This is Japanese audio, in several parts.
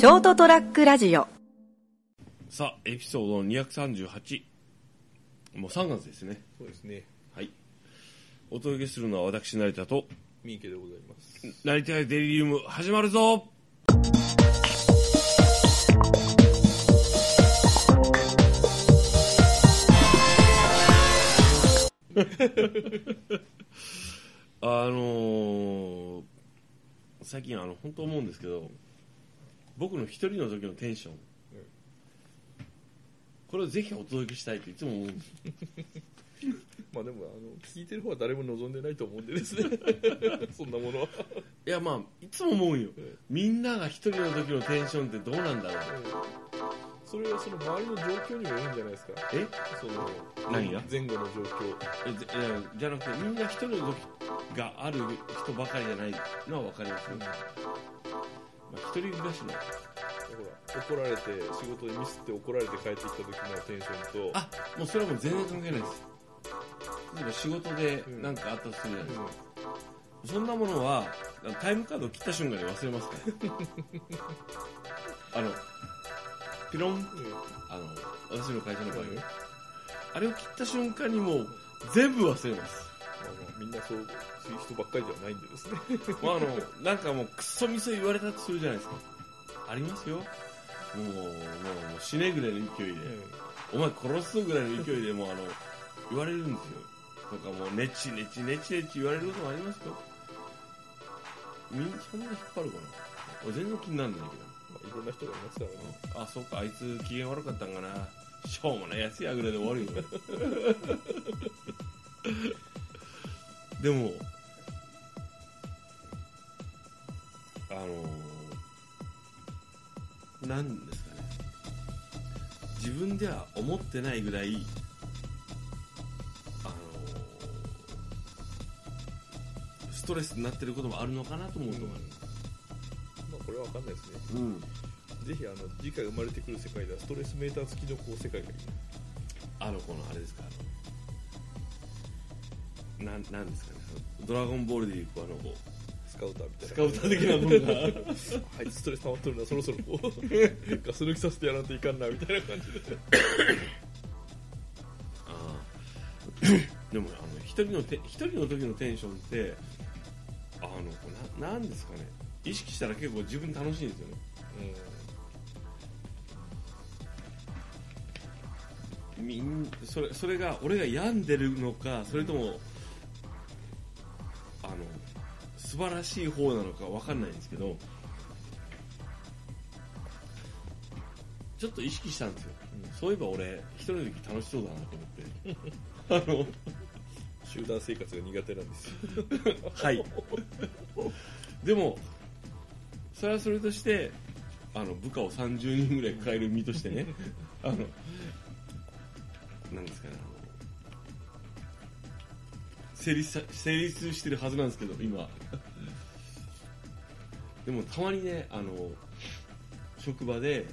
ショートトラックラジオさあ、エピソード238。もう3月ですね。そうですね。はい。お届けするのは私、成田と、三池でございます。成田デリリウム、始まるぞ あのー、最近あの、本当思うんですけど、僕の一人の時のテンション、これをぜひお届けしたいっていつも思うんです。まあでも、あの、聞いてる方は誰も望んでないと思うんでですね。そんなものは。いやまあいつも思うよ。えみんなが一人の時のテンションってどうなんだろう。それはその周りの状況にもよるんじゃないですか。え？その、何が？前後の状況。えじゃなくてみんな一人の時がある人ばかりじゃないのは分かりますよ、まあ、一人暮らしのほら、怒られて、仕事でミスって怒られて帰ってきた時のテンションと、あもうそれはもう全然関係ないです。例えば仕事で何かあったとするじゃないですか、そんなものはタイムカードを切った瞬間に忘れますから。あのピロン？うん。あの私の会社の場合、うん。まあれを切った瞬間にもう全部忘れますみんなそう、そういう人ばっかりではないんでですね。まあ、あの、なんかもう、くっそみそ言われたとするじゃないですか。ありますよ。もう、もう、もう死ねぐらいの勢いで、お前殺すぞぐらいの勢いでもう、あの、言われるんですよ。とかもう、ねちねちねちねち言われることもありますよ。みんそんな引っ張るかな俺全然気にならないけど。まあ、いろんな人がいますからね。あ、そうか、あいつ機嫌悪かったんかな。しょうもないやつやぐらいで終わるよ。でも、あのなんですかね。自分では思ってないぐらい、あのストレスになってることもあるのかなと思うと思う。まあ、これはわかんないですね。うん。ぜひ、あの、次回生まれてくる世界では、ストレスメーター付きのこう世界がいい。あの、この、あれですか、あの、なん、なんですかね、そのドラゴンボールでいう、あの、スカウターみたいな。スカウター的なものが、あいつストレス溜まっとるな、そろそろこう、ガス抜きさせてやらんといかんな、みたいな感じで。あーでも、あの、一人のて、一人の時のテンションって、あの、な、なんですかね、意識したら結構自分楽しいんですよね。みんそれそれが俺が病んでるのかそれとも、素晴らしい方なのかわかんないんですけどちょっと意識したんですよ、そういえば俺一人の時楽しそうだなと思って。集団生活が苦手なんですよ。あ のはい。でもそれはそれとしてあの部下を30人ぐらい抱える身としてね。あのなんですかねあの成立さ成立してるはずなんですけど今。でもたまにねあの職場で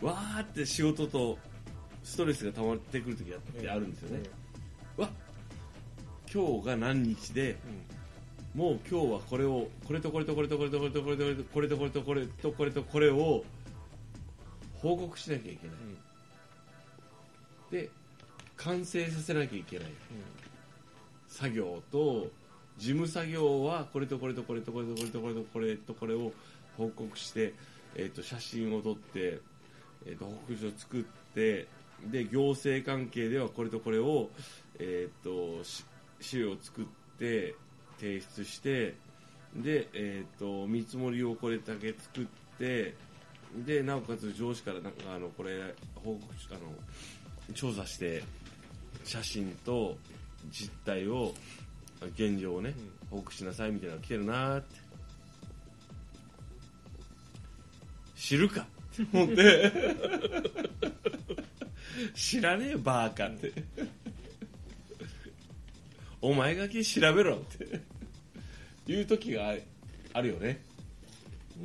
わーって仕事とストレスが溜まってくる時ってあるんですよね、わ今日が何日でもう今日はこれをこれとこれとこれとこれとこれとこれとこれとこれとこれとこれとこれを報告しなきゃいけないで完成させなきゃいけない。作業と事務作業はこれとこれとこれとこれとこれとこれとこれとこれを報告して、えー、と写真を撮って、えー、と報告書を作ってで行政関係ではこれとこれを、えー、と資料を作って提出してで、えー、と見積もりをこれだけ作ってでなおかつ上司からなんかあのこれ報告書あの調査して写真と実態を現状をね、報告しなさいみたいなのが来てるなーって。知るか？って思って知らねえよバーカって。お前がき調べろって。いう時がああるよね。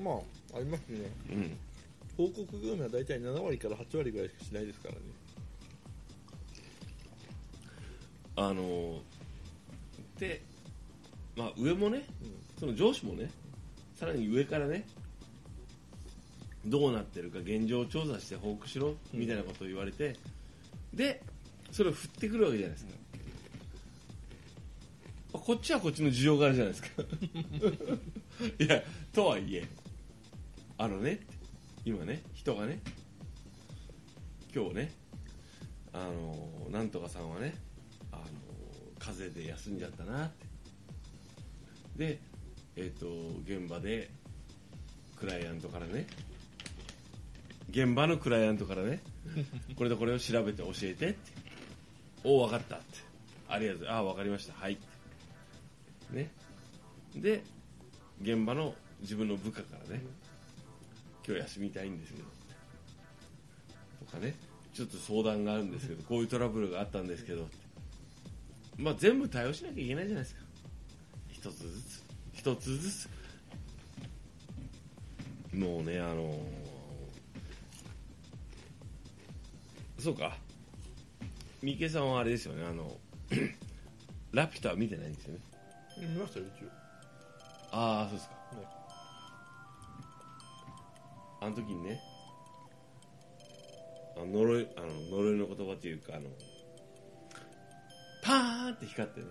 まあ、ありますね。うん。報告業務は大体7割から8割ぐらいしかしないですからね。あのでまあ上もねその上司もねさらに上からねどうなってるか現状調査して報告しろみたいなことを言われて、でそれを振ってくるわけじゃないですか、こっちはこっちの需要があるじゃないですか。いやとはいえあのね今ね人がね今日ねあのなんとかさんはね風邪で休んじゃったなって。でえっ、と現場でクライアントからね現場のクライアントからね これとこれを調べて教えてって。おお分かったって。ありがとう。ああ分かりました。はいって。ね。で現場の自分の部下からね今日休みたいんですけどとかね。ちょっと相談があるんですけどこういうトラブルがあったんですけどまあ全部対応しなきゃいけないじゃないですか。一つずつ。一つずつ。もうねあのそうか。三池さんはあれですよね。あの ラピュタは見てないんですよね。見ましたよ一応。ああそうですか、ねあの時にねあの呪いあの呪いの言葉というかあのパーンって光ってね、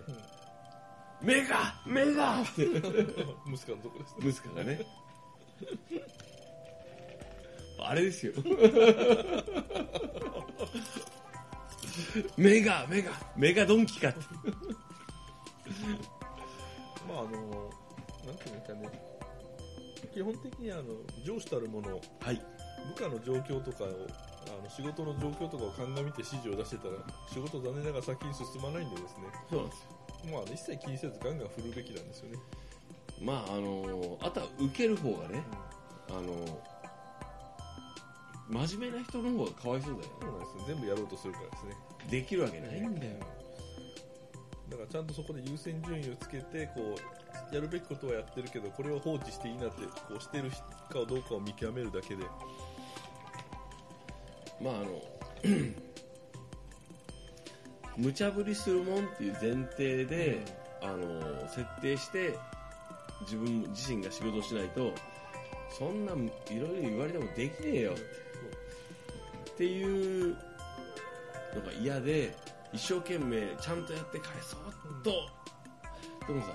目が目が！って 息子のとこですね。息子がね。あれですよ。目が目が目がドンキかって。まああのなんていうかね。基本的にあの上司たるものはい。部下の状況とかをあの仕事の状況とかを鑑みて指示を出してたら仕事残念ながら先に進まないんでですね。そうなんですよ。まあ、一切気にせずガンガン振るべきなんですよね、まああのあとは受ける方がねあの真面目な人の方がかわいそうだよそうなんですよ。全部やろうとするからですね。できるわけないんだよ。だからちゃんとそこで優先順位をつけてこうやるべきことはやってるけどこれを放置していいなってこうしてるかどうかを見極めるだけでまああの 無茶ぶりするもんっていう前提で、あの設定して自分自身が仕事をしないとそんないろいろ言われてもできねえよ。っていうのが嫌で一生懸命ちゃんとやって返そうと、でもさ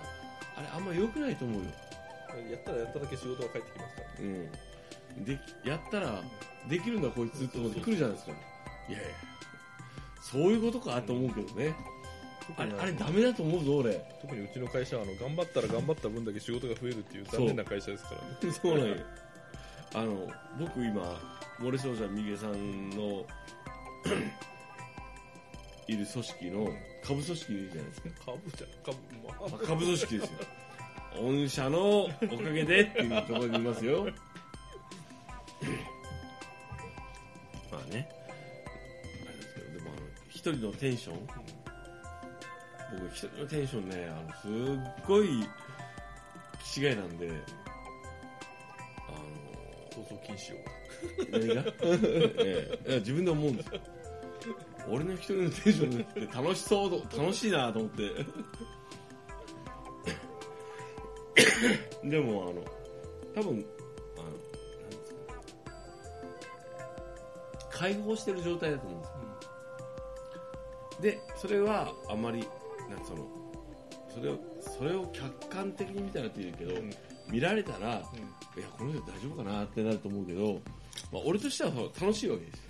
あれあんま良くないと思うよ。やったらやっただけ仕事が返ってきますからうん、でやったらできるんだこいつって。思って来るじゃないですか。いやいや。そういうことかと思うけどね、あれあれダメだと思うぞ俺。特にうちの会社はあの頑張ったら頑張った分だけ仕事が増えるっていう残念な会社ですからね。そうなんよ。あの僕今漏れそうじゃんみげさんの いる組織の下部組織いるじゃないですか。株じゃ株まあ。まあ下部組織ですよ。御社のおかげでっていうところにいますよ人のテンション？僕一人のテンションねあのすっごい気違いなんであ逃走禁止の何が、ええ。自分で思うんですよ。俺の一人のテンションって楽しそうと楽しいなと思って。でもあの多分あのなんですか解放してる状態だと思うんですよでそれはあまりなんかそのそれをそれを客観的に見たらって言うけど、うん。見られたら、うん。いやこの人大丈夫かなってなると思うけど、まあ、俺としては楽しいわけですよ。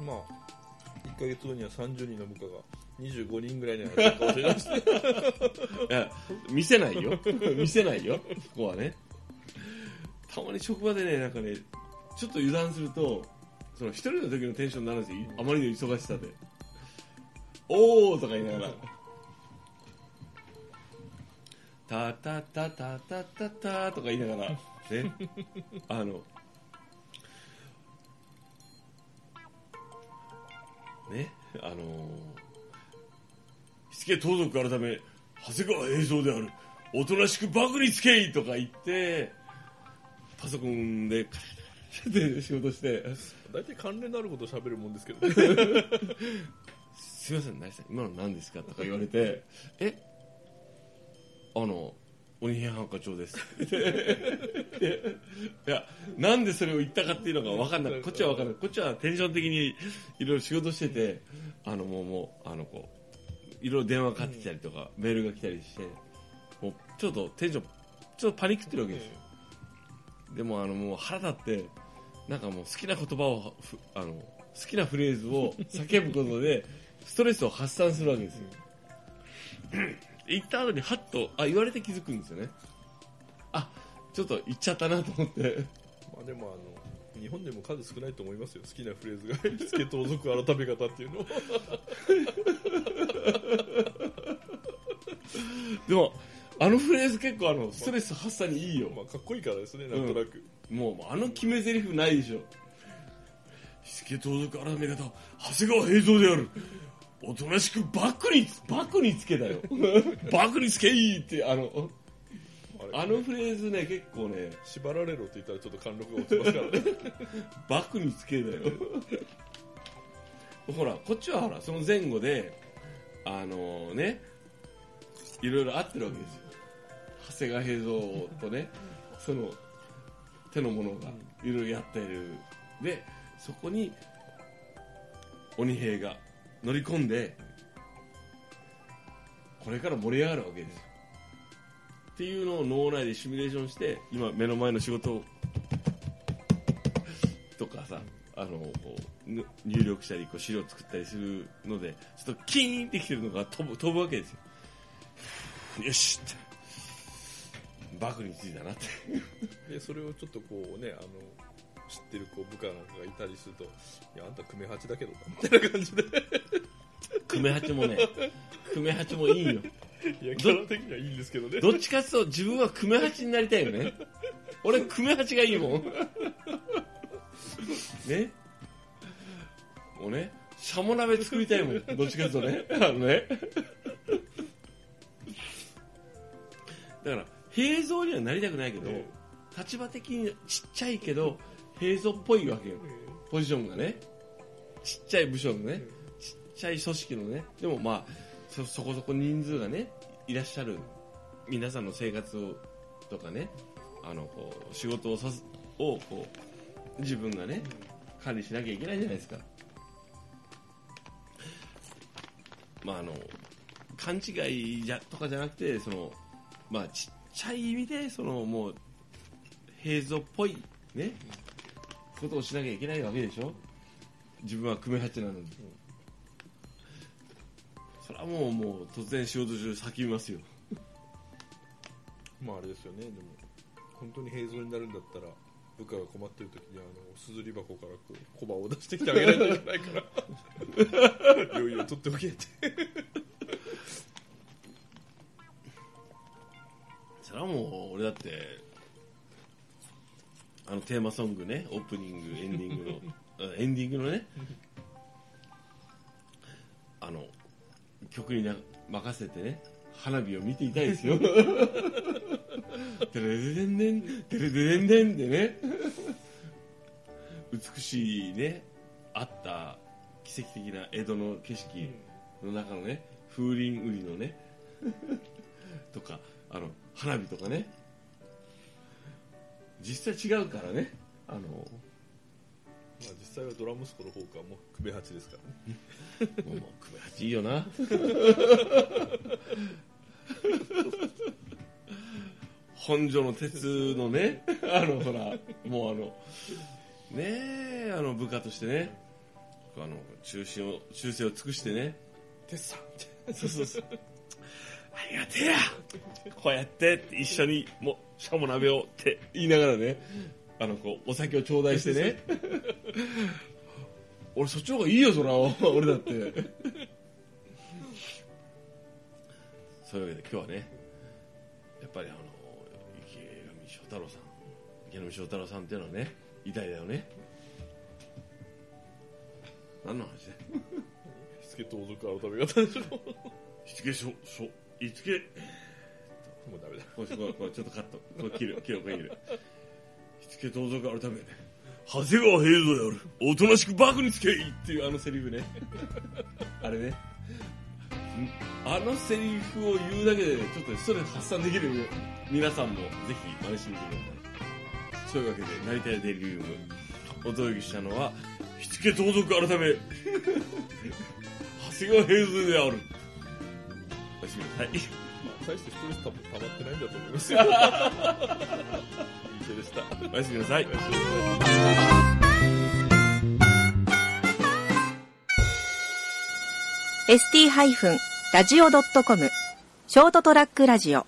まあ1ヶ月後には30人の部下が25人ぐらいになるかもしれないですね。いや見せないよ。見せないよ。そこはね。たまに職場でねなんかねちょっと油断するとその一人の時のテンションになるんですよあまりの忙しさでおーとか言いながら。タタタタタタタとか言いながら。ね。あの。ね。あの。火付盗賊改め長谷川平蔵である。おとなしくバグにつけいとか言ってパソコンでカて仕事して。大体関連のあることを喋るもんですけどね すいません、何さ、今の何ですか？とか言われて、え？あの、鬼平犯科長です。いやなんでそれを言ったかっていうのが分かんないこっちは分かんない。こっちはテンション的にいろいろ仕事しててあのもうもうあのこういろいろ電話かかってきたりとか、メールが来たりしてもうちょっとテンションちょっとパニックってるわけですよ。でもあのもう腹立ってなんかもう好きな言葉をあの好きなフレーズを叫ぶことでストレスを発散するわけですよ。行った後にハッとあ言われて気づくんですよね。あちょっと言っちゃったなと思って。まあでもあの日本でも数少ないと思いますよ。好きなフレーズが「付け盗賊改め方」っていうの。を でもあのフレーズ結構あのストレス発散にいいよ、まあかっこいいからですねなんとなく、もうあの決め台詞ないでしょ。火付盗賊改め方長谷川平蔵であるおとなしくバックにバックにつけだよ。バックにつけいいってあのあのフレーズね結構ね縛られろって言ったらちょっと貫禄が落ちますからね。バックにつけだよ。ほらこっちはほらその前後であのねいろいろ合ってるわけですよ。長谷川平蔵とねその手のものがいろいろやっている。でそこに鬼平が乗り込んでこれから盛り上がるわけですよ。っていうのを脳内でシミュレーションして今目の前の仕事をとかさあの入力したりこう資料作ったりするのでちょっとキーンってきてるのが飛ぶ飛ぶわけですよ。よしって。バクについたなって。でそれをちょっとこうねあの知ってるこう部下なんかがいたりすると「いやあんた久米八だけどな」みたいな感じで。久米八もね久米八もいいよ。いやキャラ的にはいいんですけどね。どっちかっていうと自分は久米八になりたいよね。俺久米八がいいもん。ね？もうねシャモ鍋作りたいもんどっちかっていうとね。あのね。だから平蔵にはなりたくないけど、え立場的にちっちゃいけど平蔵っぽいわけよ。ポジションがね。ちっちゃい部署のね。ちっちゃい組織のね。でもまあそそこそこ人数がねいらっしゃる。皆さんの生活をとかね。あのこう仕事をさすをこう自分がね管理しなきゃいけないじゃないですか。まああの勘違いじゃとかじゃなくてそのまあちっちゃい意味でそのもう平蔵っぽいねことをしなきゃいけないわけでしょ？自分は久米八なのに、それはもうもう突然仕事中叫びますよ。まああれですよね。でも本当に平蔵になるんだったら部下が困ってる時にあのすずり箱からこう小判を出してきてあげないといけないから余裕を取っておけって。それはもう俺だってあのテーマソングねオープニングエンディングの あエンディングのね。あの曲にな任せてね花火を見ていたいですよ。テレデデンデンテレデデンデンでね。美しいねあった奇跡的な江戸の景色の中のね風鈴売りのねとかあの花火とかね実際違うからね。あのまあ実際はドラ息子の方かもう久米八ですからね。もう久米八いいよな。本所の鉄のねあのほらもうあのねえあの部下としてね。あの中心を忠誠を尽くしてね。鉄さん。そうそうそうありがてえや。こうやって一緒にもうしゃも鍋をって言いながらねあのこうお酒を頂戴してね。俺そっちの方がいいよそら。俺だって。そういうわけで今日はねやっぱりあの池上翔太郎さん池上翔太郎さんっていうのはね偉大だよね。何の話だよ。火付盗賊改め方でしょ。もしつけしょしょいつけ。うダメだ。これこちょっとカット。これ切る。切るこれ切るしつけ盗賊改め。長谷川平蔵である。おとなしくバクにつけいっていうあのセリフね。あれね。あのセリフを言うだけで、ちょっとストレス発散できる皆さんもぜひ真似してみてください。そういうわけで、成田屋デリリウム、お届けしたのは、火付盗賊改め、長谷川平水である。おやすみなさい。大してストレスた溜まってないんだと思いますよ。いい手でした。おやすみなさい。ー ST-radio.com ショートトラックラジオ